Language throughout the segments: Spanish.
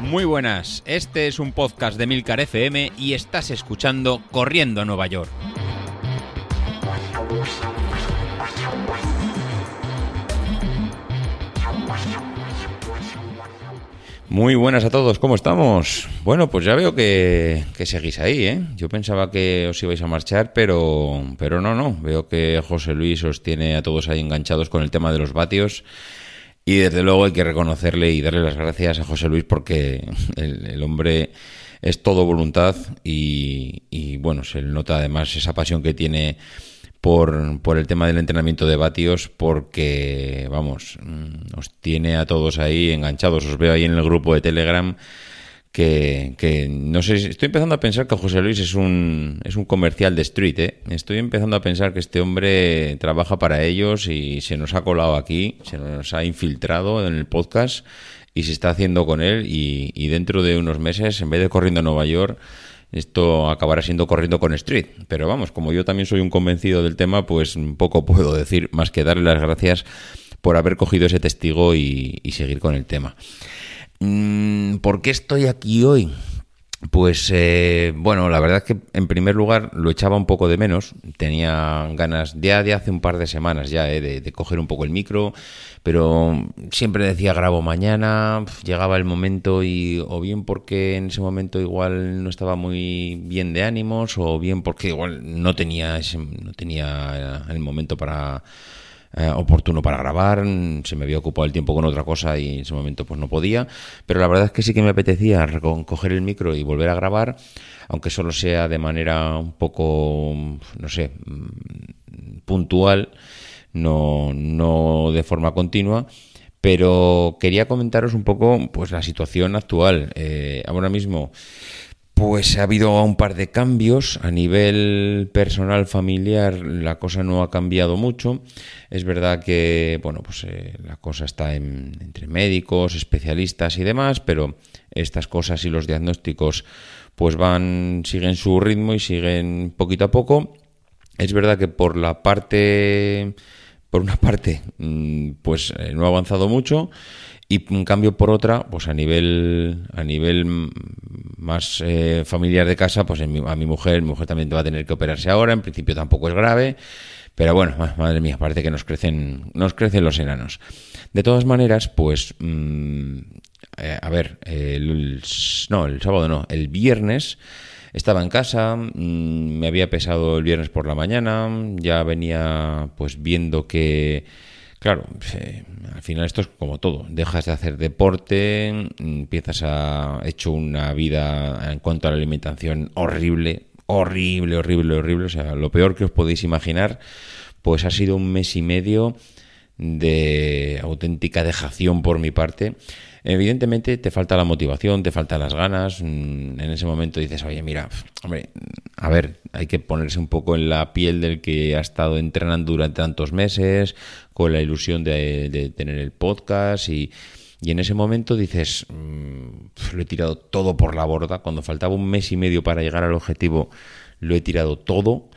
Muy buenas, este es un podcast de Milcar FM y estás escuchando Corriendo a Nueva York. Muy buenas a todos, ¿cómo estamos? Bueno, pues ya veo que, seguís ahí, ¿eh? Yo pensaba que os ibais a marchar, pero, pero no, no. Veo que José Luis os tiene a todos ahí enganchados con el tema de los vatios. Y desde luego hay que reconocerle y darle las gracias a José Luis porque el, hombre es todo voluntad y, y, bueno, se nota además esa pasión que tiene por, por, el tema del entrenamiento de vatios porque, vamos, mm, os tiene a todos ahí enganchados. Os veo ahí en el grupo de Telegram que, no sé, estoy empezando a pensar que José Luis es un, es un comercial de street, ¿eh? Estoy empezando a pensar que este hombre trabaja para ellos y se nos ha colado aquí, se nos ha infiltrado en el podcast y se está haciendo con él y dentro de unos meses, en vez de corriendo a Nueva York, esto acabará siendo corriendo con Street. Pero vamos, como yo también soy un convencido del tema, pues poco puedo decir más que darle las gracias por haber cogido ese testigo y, seguir con el tema. Mm, ¿Por qué estoy aquí hoy? Pues eh, bueno, la verdad es que en primer lugar lo echaba un poco de menos. Tenía ganas ya de hace un par de semanas ya eh, de, coger un poco el micro, pero siempre decía grabo mañana. Llegaba el momento y o bien porque en ese momento igual no estaba muy bien de ánimos o bien porque igual no tenía no tenía el momento para eh, oportuno para grabar, se me había ocupado el tiempo con otra cosa y en ese momento pues no podía, pero la verdad es que sí que me apetecía coger el micro y volver a grabar, aunque solo sea de manera un poco, no sé, mm, puntual, no, no de forma continua pero quería comentaros un poco pues la situación actual. Eh, ahora mismo pues ha habido un par de cambios. A nivel personal, familiar, la cosa no ha cambiado mucho. Es verdad que, bueno, pues eh, la cosa está entre médicos, especialistas y demás, pero estas cosas y los diagnósticos pues van, siguen su ritmo y siguen poquito a poco. Es verdad que por la parte, por una parte, mm, pues eh, no ha avanzado mucho y en cambio por otra, pues a nivel a nivel más eh, familiar de casa, pues a mi mujer, mi mujer también va a tener que operarse ahora, en principio tampoco es grave, pero bueno, madre mía, parece que nos crecen nos crecen los enanos. De todas maneras, pues mm, eh, a ver, el, no, el sábado no, el viernes estaba en casa, mm, me había pesado el viernes por la mañana, ya venía pues viendo que Claro, al final esto es como todo. Dejas de hacer deporte, empiezas a hecho una vida en cuanto a la alimentación horrible, horrible, horrible, horrible. O sea, lo peor que os podéis imaginar, pues ha sido un mes y medio de auténtica dejación por mi parte. Evidentemente te falta la motivación, te faltan las ganas. Mm, en ese momento dices, oye, mira, hombre, a ver, hay que ponerse un poco en la piel del que ha estado entrenando durante tantos meses, con la ilusión de, tener el podcast y, en ese momento dices, mm, lo he tirado todo por la borda. Cuando faltaba un mes y medio para llegar al objetivo, lo he tirado todo.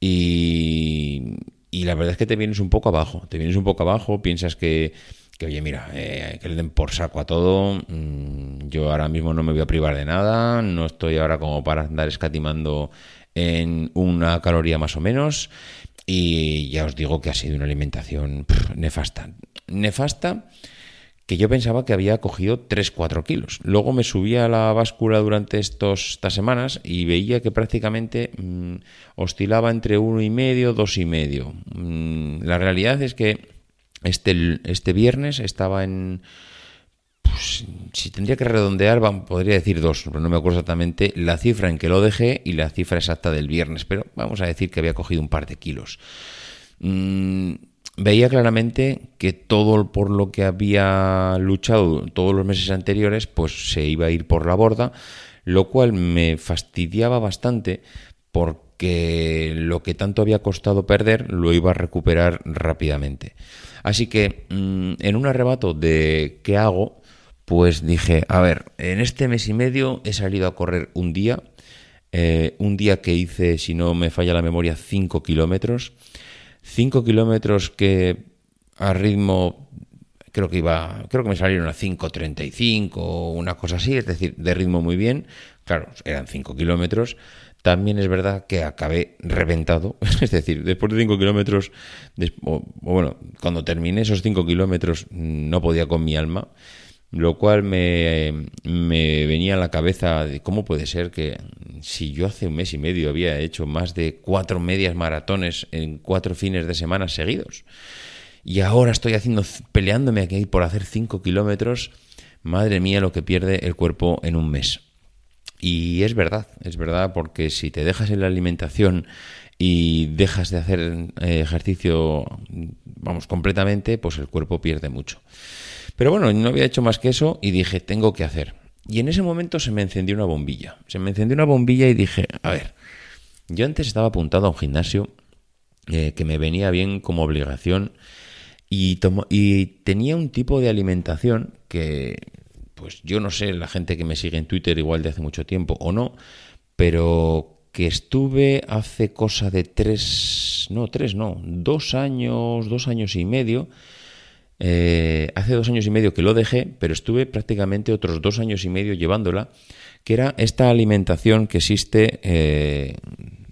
Y, y la verdad es que te vienes un poco abajo. Te vienes un poco abajo, piensas que que oye, mira, eh, que le den por saco a todo, mm, yo ahora mismo no me voy a privar de nada, no estoy ahora como para andar escatimando en una caloría más o menos, y ya os digo que ha sido una alimentación nefasta. Nefasta que yo pensaba que había cogido 3-4 kilos. Luego me subí a la báscula durante estos, estas semanas y veía que prácticamente mm, oscilaba entre uno y medio, dos y medio. Mm, la realidad es que este, este viernes estaba en... Pues, si tendría que redondear, podría decir dos, pero no me acuerdo exactamente la cifra en que lo dejé y la cifra exacta del viernes, pero vamos a decir que había cogido un par de kilos. Mm, veía claramente que todo por lo que había luchado todos los meses anteriores, pues se iba a ir por la borda, lo cual me fastidiaba bastante porque lo que tanto había costado perder lo iba a recuperar rápidamente. Así que mm, en un arrebato de qué hago, pues dije, a ver, en este mes y medio he salido a correr un día, eh, un día que hice, si no me falla la memoria, 5 kilómetros, 5 kilómetros que a ritmo creo que iba, creo que me salieron a 5.35 o una cosa así, es decir, de ritmo muy bien. Claro, eran 5 kilómetros. También es verdad que acabé reventado, es decir, después de 5 kilómetros, o, bueno, cuando terminé esos 5 kilómetros no podía con mi alma lo cual me, me, venía a la cabeza de cómo puede ser que si yo hace un mes y medio había hecho más de cuatro medias maratones en cuatro fines de semana seguidos y ahora estoy haciendo peleándome aquí por hacer cinco kilómetros, madre mía lo que pierde el cuerpo en un mes. Y es verdad, es verdad, porque si te dejas en la alimentación y dejas de hacer eh, ejercicio, vamos, completamente, pues el cuerpo pierde mucho. Pero bueno, no había hecho más que eso y dije, tengo que hacer. Y en ese momento se me encendió una bombilla. Se me encendió una bombilla y dije, a ver, yo antes estaba apuntado a un gimnasio eh, que me venía bien como obligación y, y tenía un tipo de alimentación que, pues yo no sé, la gente que me sigue en Twitter igual de hace mucho tiempo o no, pero que estuve hace cosa de tres, no, tres, no, dos años, dos años y medio, eh, hace dos años y medio que lo dejé, pero estuve prácticamente otros dos años y medio llevándola, que era esta alimentación que existe, eh,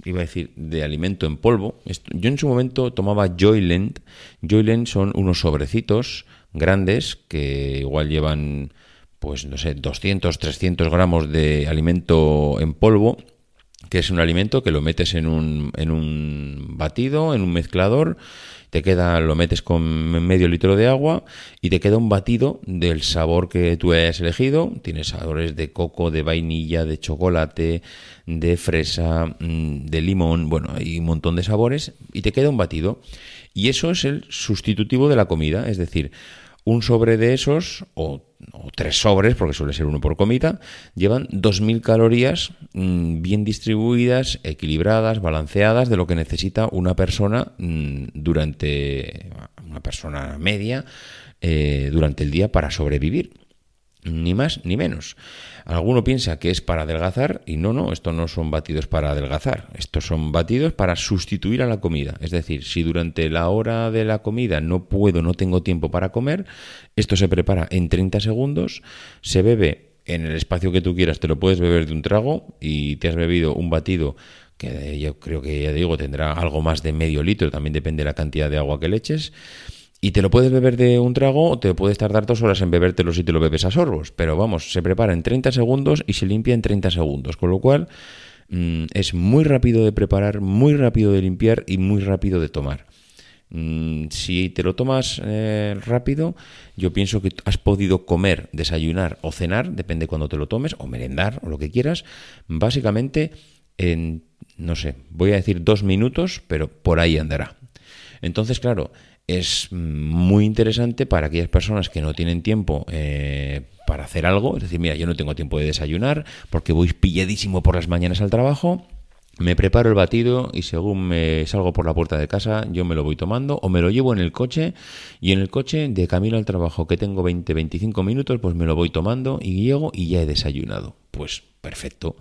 iba a decir, de alimento en polvo. Yo en su momento tomaba Joyland. Joyland son unos sobrecitos grandes que igual llevan, pues no sé, 200, 300 gramos de alimento en polvo que es un alimento que lo metes en un, en un batido, en un mezclador, te queda, lo metes con medio litro de agua y te queda un batido del sabor que tú hayas elegido. Tienes sabores de coco, de vainilla, de chocolate, de fresa, mm, de limón, bueno, hay un montón de sabores y te queda un batido. Y eso es el sustitutivo de la comida, es decir, un sobre de esos, o, tres sobres, porque suele ser uno por comida, llevan 2.000 calorías mm, bien distribuidas, equilibradas, balanceadas, de lo que necesita una persona mm, durante, una persona media, eh, durante el día para sobrevivir. Ni más ni menos. Alguno piensa que es para adelgazar y no, no, esto no son batidos para adelgazar, estos son batidos para sustituir a la comida. Es decir, si durante la hora de la comida no puedo, no tengo tiempo para comer, esto se prepara en 30 segundos, se bebe en el espacio que tú quieras, te lo puedes beber de un trago y te has bebido un batido que yo creo que ya digo tendrá algo más de medio litro, también depende de la cantidad de agua que le eches. Y te lo puedes beber de un trago o te puedes tardar dos horas en bebértelo si te lo bebes a sorbos. Pero vamos, se prepara en 30 segundos y se limpia en 30 segundos. Con lo cual mm, es muy rápido de preparar, muy rápido de limpiar y muy rápido de tomar. Mm, si te lo tomas eh, rápido, yo pienso que has podido comer, desayunar o cenar, depende cuando te lo tomes, o merendar o lo que quieras, básicamente en, no sé, voy a decir dos minutos, pero por ahí andará. Entonces, claro, es muy interesante para aquellas personas que no tienen tiempo eh, para hacer algo. Es decir, mira, yo no tengo tiempo de desayunar porque voy pilladísimo por las mañanas al trabajo. Me preparo el batido y según me salgo por la puerta de casa, yo me lo voy tomando o me lo llevo en el coche y en el coche de camino al trabajo que tengo 20-25 minutos, pues me lo voy tomando y llego y ya he desayunado. Pues perfecto.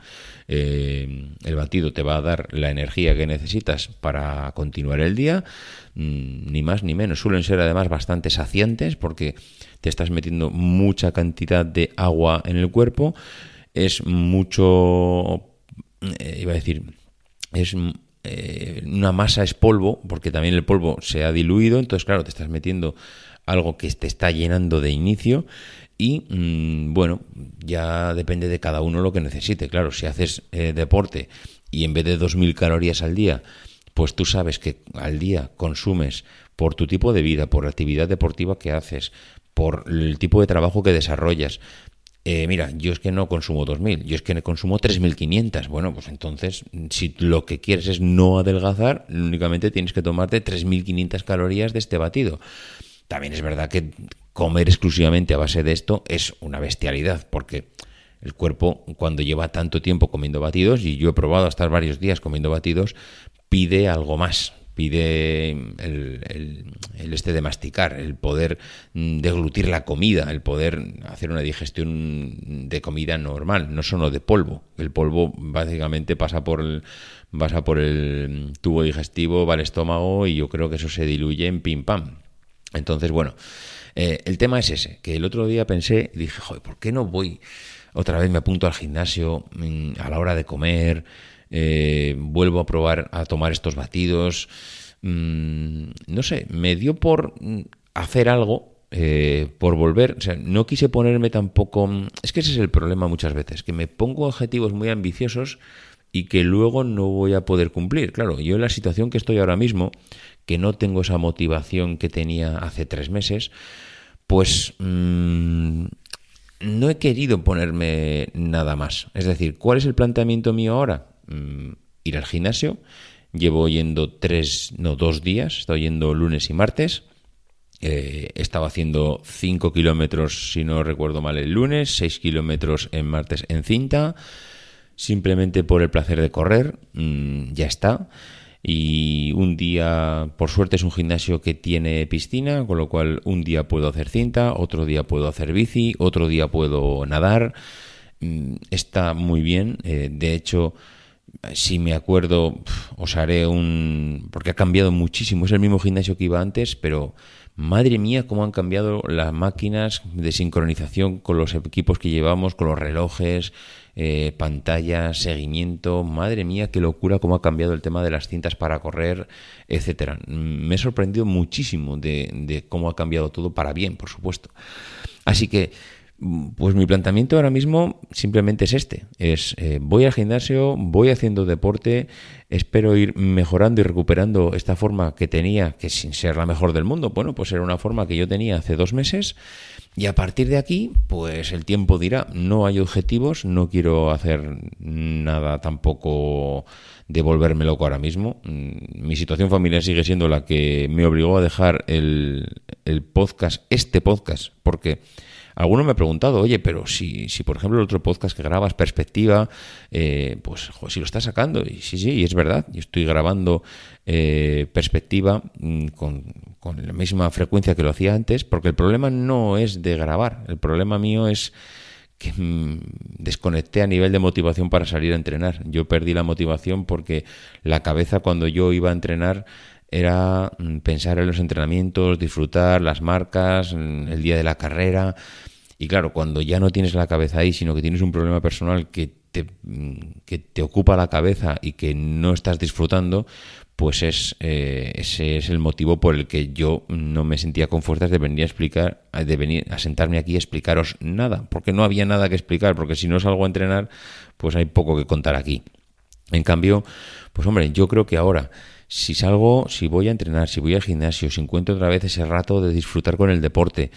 Eh, el batido te va a dar la energía que necesitas para continuar el día, mm, ni más ni menos. Suelen ser además bastante saciantes porque te estás metiendo mucha cantidad de agua en el cuerpo. Es mucho, eh, iba a decir, es eh, una masa es polvo, porque también el polvo se ha diluido, entonces claro, te estás metiendo algo que te está llenando de inicio y mm, bueno, ya depende de cada uno lo que necesite. Claro, si haces eh, deporte y en vez de 2.000 calorías al día, pues tú sabes que al día consumes por tu tipo de vida, por la actividad deportiva que haces, por el tipo de trabajo que desarrollas, eh, mira, yo es que no consumo 2.000, yo es que consumo 3.500. Bueno, pues entonces, si lo que quieres es no adelgazar, únicamente tienes que tomarte 3.500 calorías de este batido. También es verdad que comer exclusivamente a base de esto es una bestialidad, porque el cuerpo, cuando lleva tanto tiempo comiendo batidos, y yo he probado estar varios días comiendo batidos, pide algo más, pide el, este de masticar, el poder mm, deglutir la comida, el poder hacer una digestión de comida normal, no solo de polvo. El polvo básicamente pasa por el, pasa por el tubo digestivo, va al estómago y yo creo que eso se diluye en pim pam. Entonces, bueno, Eh, el tema es ese, que el otro día pensé y dije, joder, ¿por qué no voy otra vez, me apunto al gimnasio mm, a la hora de comer, eh, vuelvo a probar a tomar estos batidos? Mm, no sé, me dio por mm, hacer algo eh, por volver, o sea, no quise ponerme tampoco, es que ese es el problema muchas veces, que me pongo objetivos muy ambiciosos y que luego no voy a poder cumplir. Claro, yo en la situación que estoy ahora mismo, que no tengo esa motivación que tenía hace tres meses, pues mm, no he querido ponerme nada más. Es decir, ¿cuál es el planteamiento mío ahora? Mm, ir al gimnasio. Llevo yendo tres, no, dos días, estoy yendo lunes y martes. Eh, estaba haciendo 5 kilómetros, si no recuerdo mal, el lunes, 6 kilómetros en martes en cinta, simplemente por el placer de correr, mm, ya está. Y un día, por suerte es un gimnasio que tiene piscina, con lo cual un día puedo hacer cinta, otro día puedo hacer bici, otro día puedo nadar. Mm, está muy bien, eh, de hecho si me acuerdo, os haré un... porque ha cambiado muchísimo, es el mismo gimnasio que iba antes, pero Madre mía, cómo han cambiado las máquinas de sincronización con los equipos que llevamos, con los relojes, eh, pantallas, seguimiento. Madre mía, qué locura cómo ha cambiado el tema de las cintas para correr, etcétera. Me he sorprendido muchísimo de cómo ha cambiado todo para bien, por supuesto. Así que pues mi planteamiento ahora mismo simplemente es este, es eh, voy al gimnasio, voy haciendo deporte, espero ir mejorando y recuperando esta forma que tenía, que sin ser la mejor del mundo, bueno, pues era una forma que yo tenía hace dos meses y a partir de aquí, pues el tiempo dirá, no hay objetivos, no quiero hacer nada tampoco de volverme loco ahora mismo. Mm, mi situación familiar sigue siendo la que me obligó a dejar el, el podcast, este podcast, porque Alguno me ha preguntado, oye, pero si, si por ejemplo el otro podcast que grabas, Perspectiva, eh, pues si lo estás sacando, y sí, sí, es verdad, yo estoy grabando eh, Perspectiva mm, con, con la misma frecuencia que lo hacía antes, porque el problema no es de grabar, el problema mío es que mm, desconecté a nivel de motivación para salir a entrenar. Yo perdí la motivación porque la cabeza cuando yo iba a entrenar era mm, pensar en los entrenamientos, disfrutar las marcas, mm, el día de la carrera. Y claro, cuando ya no tienes la cabeza ahí, sino que tienes un problema personal que te, mm, que te ocupa la cabeza y que no estás disfrutando, pues es, eh, ese es el motivo por el que yo no me sentía con fuerzas de venir a explicar, de venir a sentarme aquí y explicaros nada, porque no había nada que explicar, porque si no salgo a entrenar, pues hay poco que contar aquí. En cambio, pues hombre, yo creo que ahora si salgo, si voy a entrenar, si voy al gimnasio, si encuentro otra vez ese rato de disfrutar con el deporte,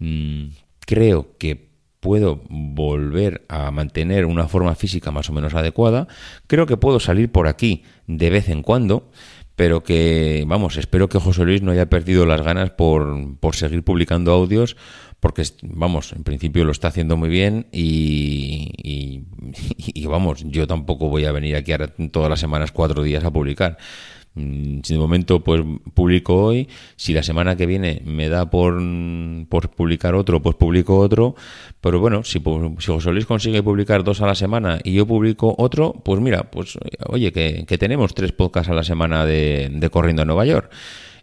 mm, creo que puedo volver a mantener una forma física más o menos adecuada, creo que puedo salir por aquí de vez en cuando, pero que, vamos, espero que José Luis no haya perdido las ganas por, por seguir publicando audios, porque, vamos, en principio lo está haciendo muy bien y, y, y vamos, yo tampoco voy a venir aquí todas las semanas cuatro días a publicar. Mm, si de momento pues publico hoy, si la semana que viene me da por, por publicar otro, pues publico otro, pero bueno, si, si José Luis consigue publicar dos a la semana y yo publico otro, pues mira, pues oye, que, que tenemos tres podcasts a la semana de, de Corriendo a Nueva York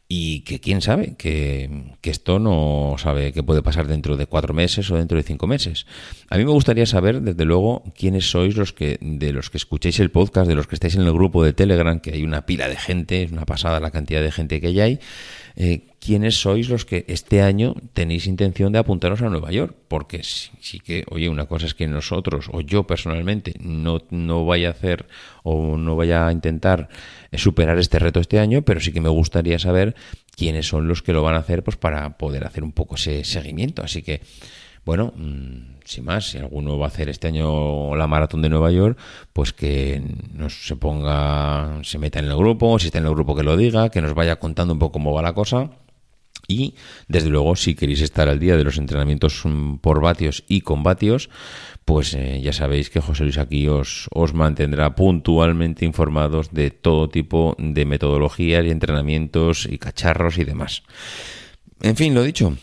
y que quién sabe, que, esto no sabe qué puede pasar dentro de cuatro meses o dentro de cinco meses. A mí me gustaría saber, desde luego, quiénes sois los que, de los que escuchéis el podcast, de los que estáis en el grupo de Telegram, que hay una pila de gente, es una pasada la cantidad de gente que hay eh, quiénes sois los que este año tenéis intención de apuntaros a Nueva York. Porque sí, que, oye, una cosa es que nosotros, o yo personalmente, no, no vaya a hacer o no vaya a intentar eh, superar este reto este año, pero sí que me gustaría saber quiénes son los que lo van a hacer pues para poder hacer un poco ese seguimiento. Así que, bueno, mm, sin más, si alguno va a hacer este año la maratón de Nueva York, pues que nos se ponga, se meta en el grupo, si está en el grupo que lo diga, que nos vaya contando un poco cómo va la cosa. Y desde luego, si queréis estar al día de los entrenamientos mm, por vatios y con vatios, pues eh, ya sabéis que José Luis aquí os, os mantendrá puntualmente informados de todo tipo de metodologías y entrenamientos y cacharros y demás. En fin, lo dicho,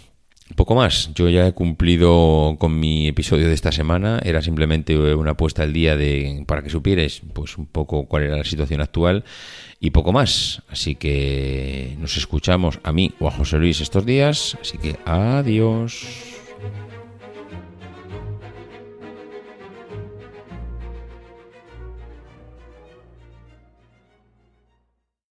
Poco más, yo ya he cumplido con mi episodio de esta semana, era simplemente una puesta al día de para que supieres pues un poco cuál era la situación actual y poco más, así que nos escuchamos a mí o a José Luis estos días, así que adiós.